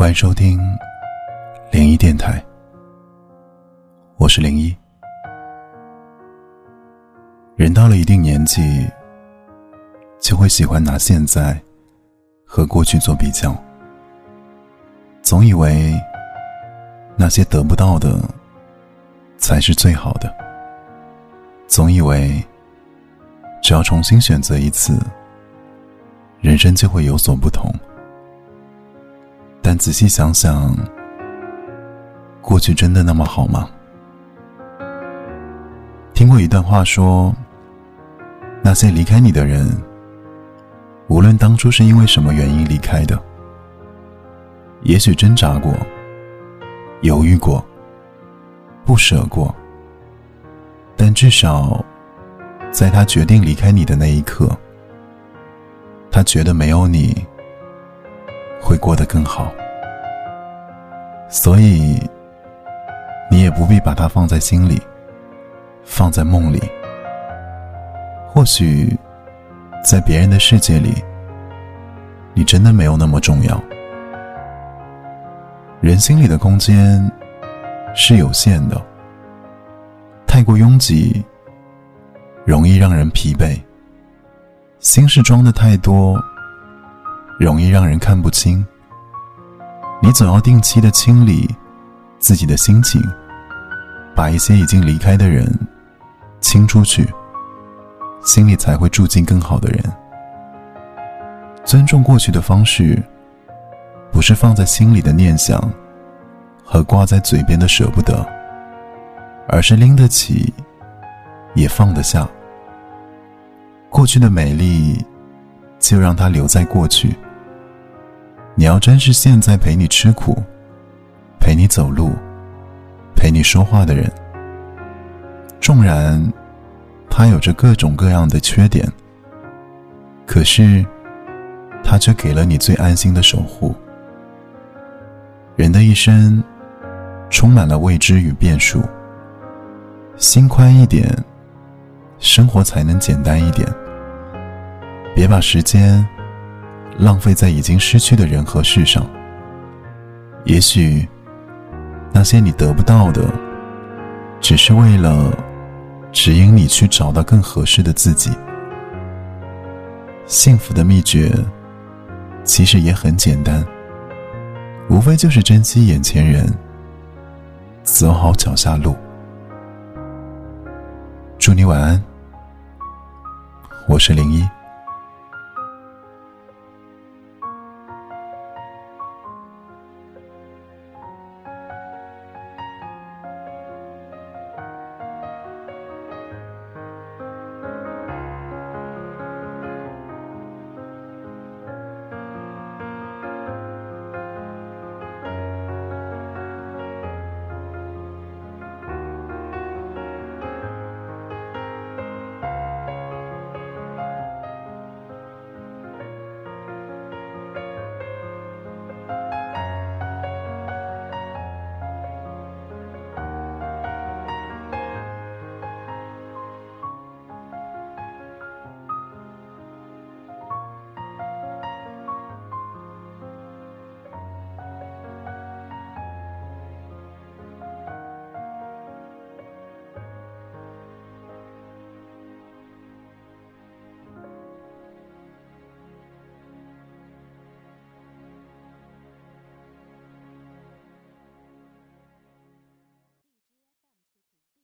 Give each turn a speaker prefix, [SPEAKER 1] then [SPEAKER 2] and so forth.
[SPEAKER 1] 欢迎收听零一电台，我是零一。人到了一定年纪，就会喜欢拿现在和过去做比较，总以为那些得不到的才是最好的，总以为只要重新选择一次，人生就会有所不同。但仔细想想，过去真的那么好吗？听过一段话说，那些离开你的人，无论当初是因为什么原因离开的，也许挣扎过、犹豫过、不舍过，但至少，在他决定离开你的那一刻，他觉得没有你。会过得更好，所以你也不必把它放在心里，放在梦里。或许在别人的世界里，你真的没有那么重要。人心里的空间是有限的，太过拥挤，容易让人疲惫。心事装的太多。容易让人看不清。你总要定期的清理自己的心情，把一些已经离开的人清出去，心里才会住进更好的人。尊重过去的方式，不是放在心里的念想和挂在嘴边的舍不得，而是拎得起，也放得下。过去的美丽，就让它留在过去。你要珍视现在陪你吃苦、陪你走路、陪你说话的人。纵然他有着各种各样的缺点，可是他却给了你最安心的守护。人的一生充满了未知与变数，心宽一点，生活才能简单一点。别把时间。浪费在已经失去的人和事上。也许，那些你得不到的，只是为了指引你去找到更合适的自己。幸福的秘诀，其实也很简单，无非就是珍惜眼前人，走好脚下路。祝你晚安，我是零一。